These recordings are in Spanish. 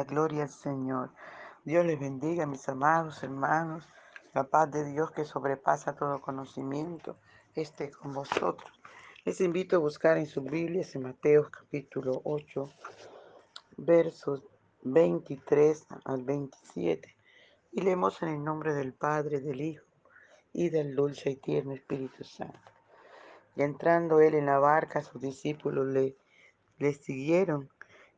Gloria al Señor. Dios les bendiga, mis amados hermanos. La paz de Dios que sobrepasa todo conocimiento esté con vosotros. Les invito a buscar en sus Biblias en Mateo capítulo 8, versos 23 al 27. Y leemos en el nombre del Padre, del Hijo y del dulce y tierno Espíritu Santo. Y entrando él en la barca, sus discípulos le, le siguieron.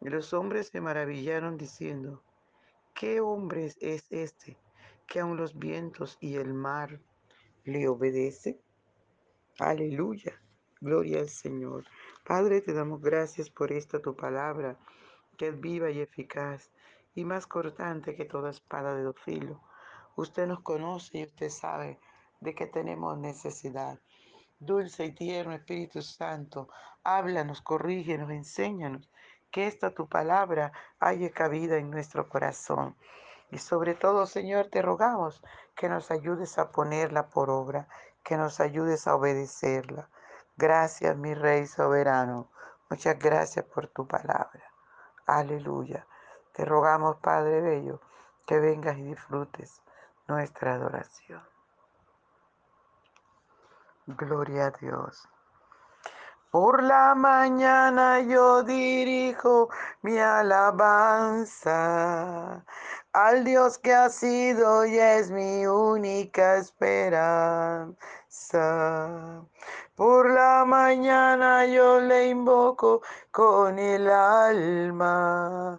Y los hombres se maravillaron diciendo, ¿qué hombre es este que aun los vientos y el mar le obedecen? Aleluya, gloria al Señor. Padre, te damos gracias por esta tu palabra, que es viva y eficaz, y más cortante que toda espada de dos filos. Usted nos conoce y usted sabe de que tenemos necesidad. Dulce y tierno Espíritu Santo, háblanos, corrígenos, enséñanos que esta tu palabra haya cabida en nuestro corazón. Y sobre todo, Señor, te rogamos que nos ayudes a ponerla por obra, que nos ayudes a obedecerla. Gracias, mi Rey soberano. Muchas gracias por tu palabra. Aleluya. Te rogamos, Padre Bello, que vengas y disfrutes nuestra adoración. Gloria a Dios. Por la mañana yo dirijo mi alabanza al Dios que ha sido y es mi única esperanza. Por la mañana yo le invoco con el alma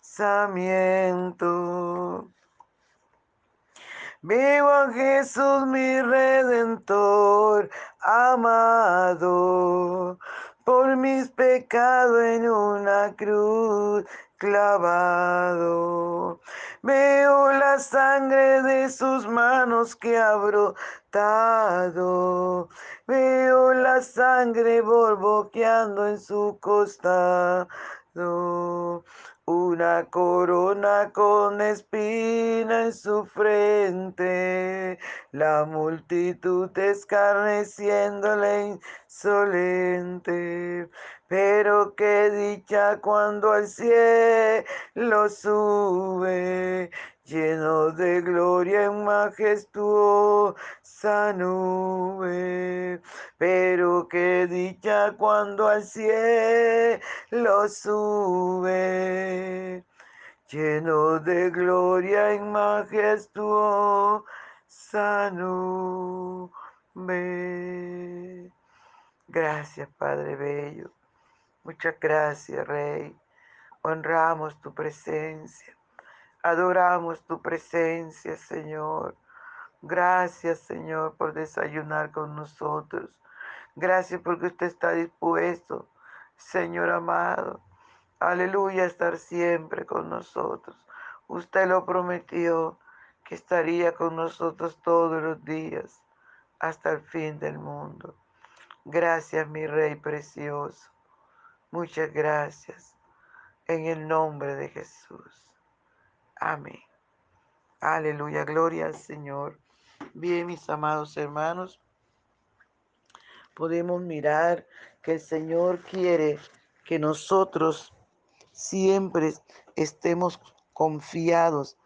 Vivo a Jesús mi redentor amado, por mis pecados en una cruz clavado. Veo la sangre de sus manos que ha brotado. Veo la sangre borboqueando en su costado. Una corona con espina en su frente, la multitud escarneciéndole insolente. Pero qué dicha cuando al cielo sube, lleno de gloria en majestuosa nube. Pero qué dicha cuando al cielo sube, lleno de gloria en majestuosa nube. Gracias, Padre Bello. Muchas gracias, Rey. Honramos tu presencia. Adoramos tu presencia, Señor. Gracias, Señor, por desayunar con nosotros. Gracias porque usted está dispuesto, Señor amado. Aleluya, estar siempre con nosotros. Usted lo prometió que estaría con nosotros todos los días hasta el fin del mundo. Gracias, mi Rey precioso. Muchas gracias. En el nombre de Jesús. Amén. Aleluya, gloria al Señor. Bien, mis amados hermanos, podemos mirar que el Señor quiere que nosotros siempre estemos confiados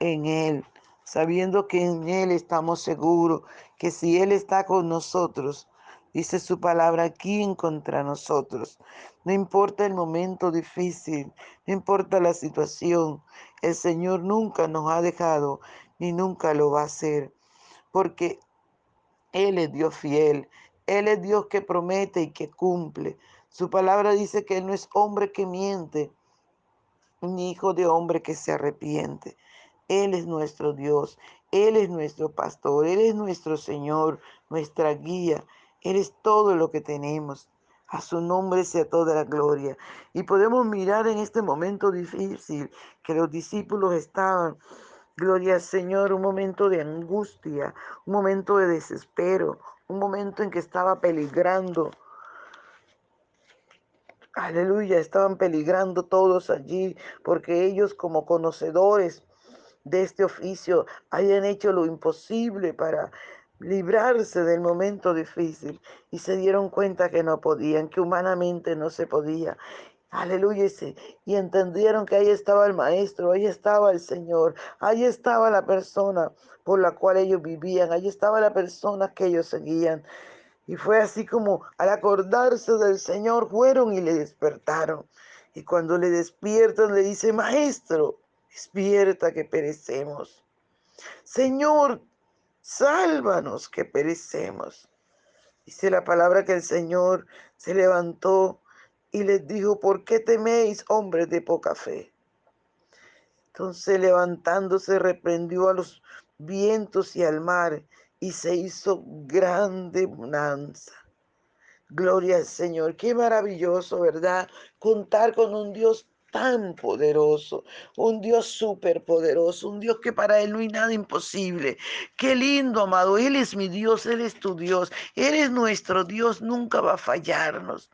en Él, sabiendo que en Él estamos seguros, que si Él está con nosotros, dice su palabra, ¿quién contra nosotros? No importa el momento difícil, no importa la situación, el Señor nunca nos ha dejado ni nunca lo va a hacer, porque Él es Dios fiel, Él es Dios que promete y que cumple. Su palabra dice que Él no es hombre que miente, ni hijo de hombre que se arrepiente. Él es nuestro Dios, Él es nuestro pastor, Él es nuestro Señor, nuestra guía. Eres todo lo que tenemos. A su nombre sea toda la gloria. Y podemos mirar en este momento difícil que los discípulos estaban, gloria al Señor, un momento de angustia, un momento de desespero, un momento en que estaba peligrando. Aleluya, estaban peligrando todos allí porque ellos como conocedores de este oficio hayan hecho lo imposible para librarse del momento difícil y se dieron cuenta que no podían, que humanamente no se podía. Aleluya. Y entendieron que ahí estaba el Maestro, ahí estaba el Señor, ahí estaba la persona por la cual ellos vivían, ahí estaba la persona que ellos seguían. Y fue así como al acordarse del Señor fueron y le despertaron. Y cuando le despiertan le dice, Maestro, despierta que perecemos. Señor, sálvanos que perecemos. Dice la palabra que el Señor se levantó y les dijo, ¿por qué teméis, hombres de poca fe? Entonces levantándose reprendió a los vientos y al mar y se hizo grande bonanza. Gloria al Señor, qué maravilloso, ¿verdad? Contar con un Dios tan poderoso, un Dios súper poderoso, un Dios que para Él no hay nada imposible. Qué lindo, amado, Él es mi Dios, Él es tu Dios, Él es nuestro Dios, nunca va a fallarnos.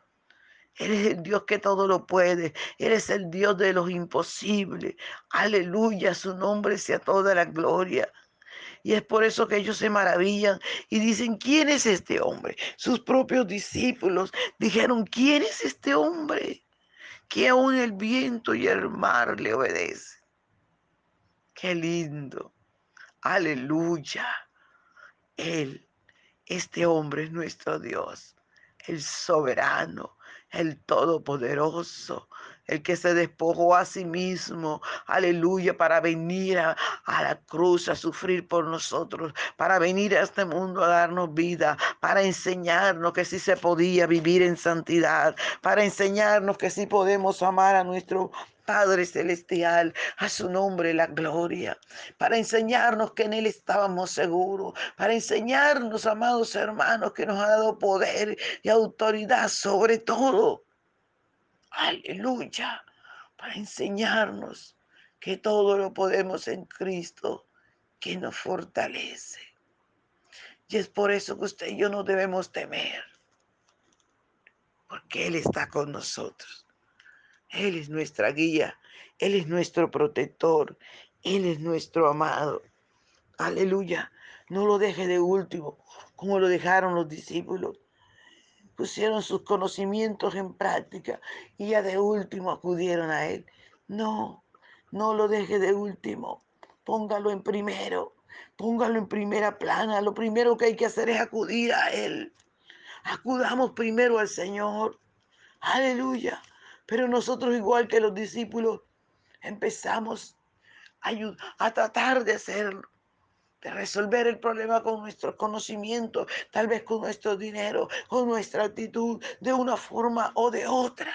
Él es el Dios que todo lo puede. Él es el Dios de los imposibles. Aleluya, su nombre sea toda la gloria. Y es por eso que ellos se maravillan y dicen, ¿quién es este hombre? Sus propios discípulos dijeron, ¿quién es este hombre? Que aún el viento y el mar le obedecen. Qué lindo. Aleluya. Él, este hombre es nuestro Dios, el soberano, el todopoderoso, el que se despojó a sí mismo, aleluya, para venir a, la cruz a sufrir por nosotros, para venir a este mundo a darnos vida, para enseñarnos que sí se podía vivir en santidad, para enseñarnos que sí podemos amar a nuestro Padre Celestial, a su nombre la gloria, para enseñarnos que en Él estábamos seguros, para enseñarnos, amados hermanos, que nos ha dado poder y autoridad sobre todo aleluya, para enseñarnos que todo lo podemos en Cristo que nos fortalece. Y es por eso que usted y yo no debemos temer, porque Él está con nosotros. Él es nuestra guía, Él es nuestro protector, Él es nuestro amado. Aleluya. No lo deje de último, como lo dejaron los discípulos. Pusieron sus conocimientos en práctica y ya de último acudieron a Él. No, no lo deje de último. Póngalo en primero. Póngalo en primera plana. Lo primero que hay que hacer es acudir a Él. Acudamos primero al Señor. Aleluya. Pero nosotros, igual que los discípulos, empezamos a, a tratar de hacerlo de resolver el problema con nuestro conocimiento, tal vez con nuestro dinero, con nuestra actitud, de una forma o de otra.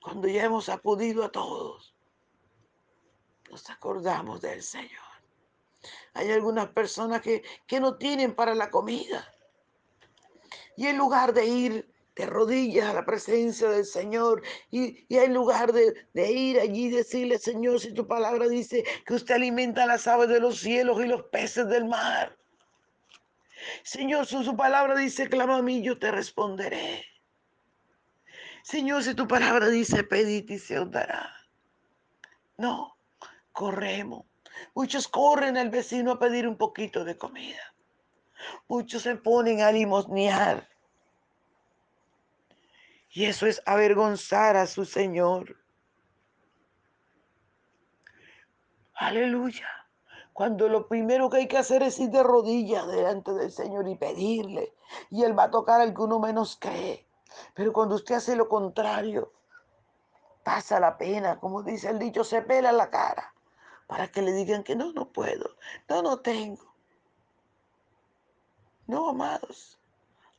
Cuando ya hemos acudido a todos, nos acordamos del Señor. Hay algunas personas que, que no tienen para la comida. Y en lugar de ir de rodillas a la presencia del Señor y, y en lugar de, de, ir allí y decirle, Señor, si tu palabra dice que usted alimenta las aves de los cielos y los peces del mar. Señor, si su palabra dice, clama a mí, yo te responderé. Señor, si tu palabra dice, pedid y se os dará. No, corremos. Muchos corren al vecino a pedir un poquito de comida. Muchos se ponen a limosnear y eso es avergonzar a su Señor. Aleluya. Cuando lo primero que hay que hacer es ir de rodillas delante del Señor y pedirle. Y Él va a tocar al que uno menos cree. Pero cuando usted hace lo contrario, pasa la pena. Como dice el dicho, se pela la cara. Para que le digan que no, no puedo. No, no tengo. No, amados.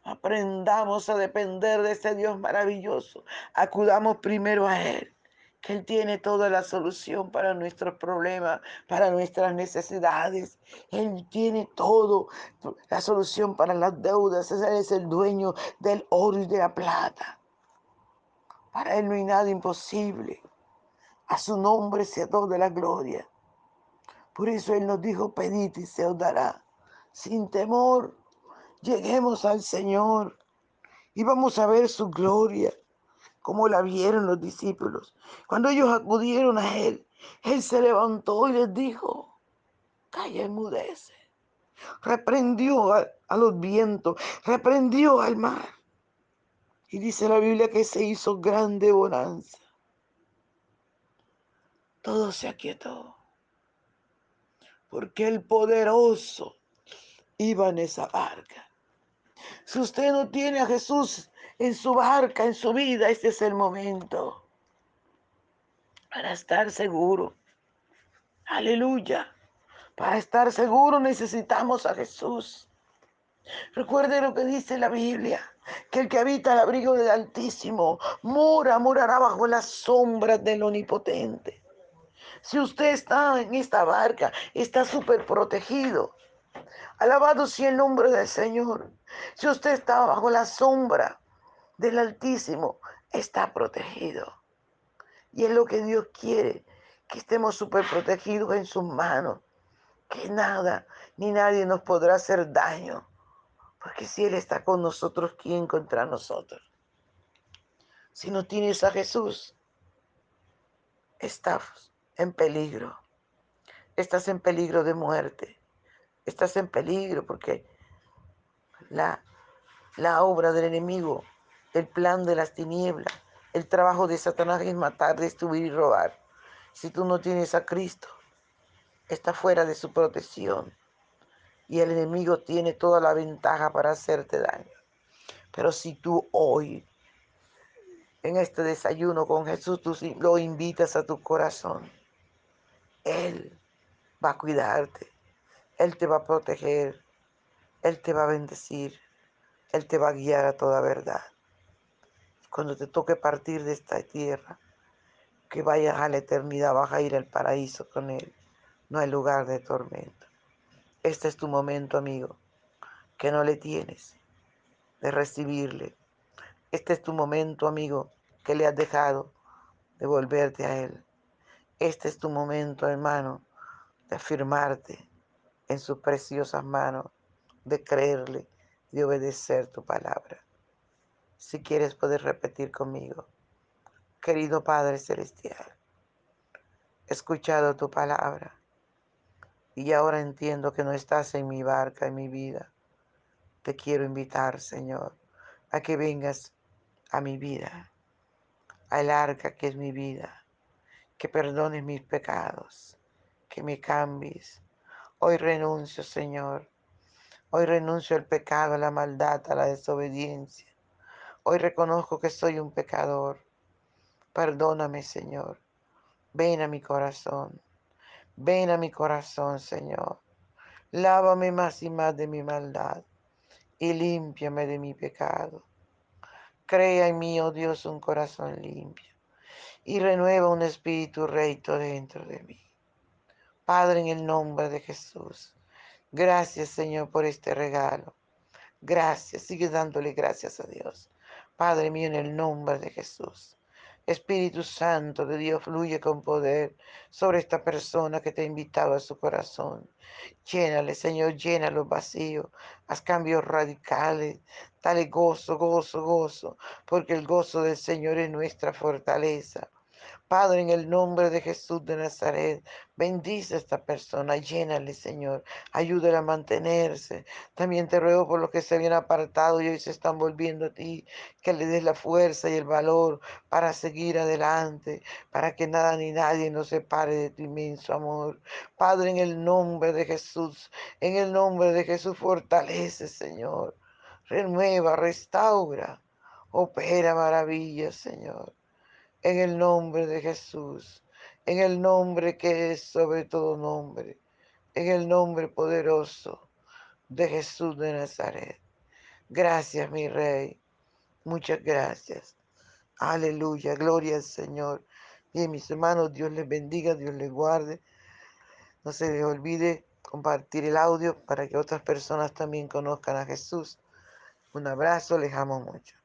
Aprendamos a depender de ese Dios maravilloso. Acudamos primero a Él, que Él tiene toda la solución para nuestros problemas, para nuestras necesidades. Él tiene todo, la solución para las deudas. Él es el dueño del oro y de la plata. Para Él no hay nada imposible. A su nombre sea toda la gloria. Por eso Él nos dijo, pedid y se os dará, sin temor Lleguemos al Señor y vamos a ver su gloria, como la vieron los discípulos. Cuando ellos acudieron a Él, Él se levantó y les dijo, calla, enmudece. Reprendió a, a los vientos, reprendió al mar. Y dice la Biblia que se hizo grande bonanza. Todo se aquietó. Porque el poderoso iba en esa barca. Si usted no tiene a Jesús en su barca, en su vida, este es el momento para estar seguro. Aleluya. Para estar seguro necesitamos a Jesús. Recuerde lo que dice la Biblia, que el que habita el abrigo del Altísimo mora, morará bajo las sombras del Omnipotente. Si usted está en esta barca, está súper protegido. Alabado sea el nombre del Señor. Si usted está bajo la sombra del Altísimo, está protegido. Y es lo que Dios quiere, que estemos súper protegidos en sus manos. Que nada ni nadie nos podrá hacer daño. Porque si Él está con nosotros, ¿quién contra nosotros? Si no tienes a Jesús, estás en peligro. Estás en peligro de muerte estás en peligro porque la, la obra del enemigo, el plan de las tinieblas, el trabajo de Satanás es matar, destruir y robar. Si tú no tienes a Cristo, está fuera de su protección y el enemigo tiene toda la ventaja para hacerte daño. Pero si tú hoy, en este desayuno con Jesús, tú lo invitas a tu corazón, Él va a cuidarte. Él te va a proteger, Él te va a bendecir, Él te va a guiar a toda verdad. Cuando te toque partir de esta tierra, que vayas a la eternidad, vas a ir al paraíso con Él. No hay lugar de tormento. Este es tu momento, amigo, que no le tienes de recibirle. Este es tu momento, amigo, que le has dejado de volverte a Él. Este es tu momento, hermano, de afirmarte, en sus preciosas manos, de creerle, de obedecer tu palabra. Si quieres, puedes repetir conmigo. Querido Padre Celestial, he escuchado tu palabra y ahora entiendo que no estás en mi barca, en mi vida. Te quiero invitar, Señor, a que vengas a mi vida, al arca que es mi vida, que perdones mis pecados, que me cambies. Hoy renuncio, Señor. Hoy renuncio al pecado, a la maldad, a la desobediencia. Hoy reconozco que soy un pecador. Perdóname, Señor. Ven a mi corazón. Ven a mi corazón, Señor. Lávame más y más de mi maldad y límpiame de mi pecado. Crea en mí, oh Dios, un corazón limpio y renueva un espíritu recto dentro de mí. Padre, en el nombre de Jesús, gracias, Señor, por este regalo. Gracias, sigue dándole gracias a Dios. Padre mío, en el nombre de Jesús. Espíritu Santo de Dios, fluye con poder sobre esta persona que te ha invitado a su corazón. Llénale, Señor, llena los vacíos. Haz cambios radicales. Dale gozo, gozo, gozo, porque el gozo del Señor es nuestra fortaleza. Padre, en el nombre de Jesús de Nazaret, bendice a esta persona, llénale, Señor, ayúdale a mantenerse. También te ruego por los que se habían apartado y hoy se están volviendo a ti, que le des la fuerza y el valor para seguir adelante, para que nada ni nadie nos separe de tu inmenso amor. Padre, en el nombre de Jesús, en el nombre de Jesús, fortalece, Señor. Renueva, restaura, opera maravillas, Señor en el nombre de Jesús, en el nombre que es sobre todo nombre, en el nombre poderoso de Jesús de Nazaret. Gracias, mi Rey. Muchas gracias. Aleluya, gloria al Señor. Bien, mis hermanos, Dios les bendiga, Dios les guarde. No se les olvide compartir el audio para que otras personas también conozcan a Jesús. Un abrazo, les amo mucho.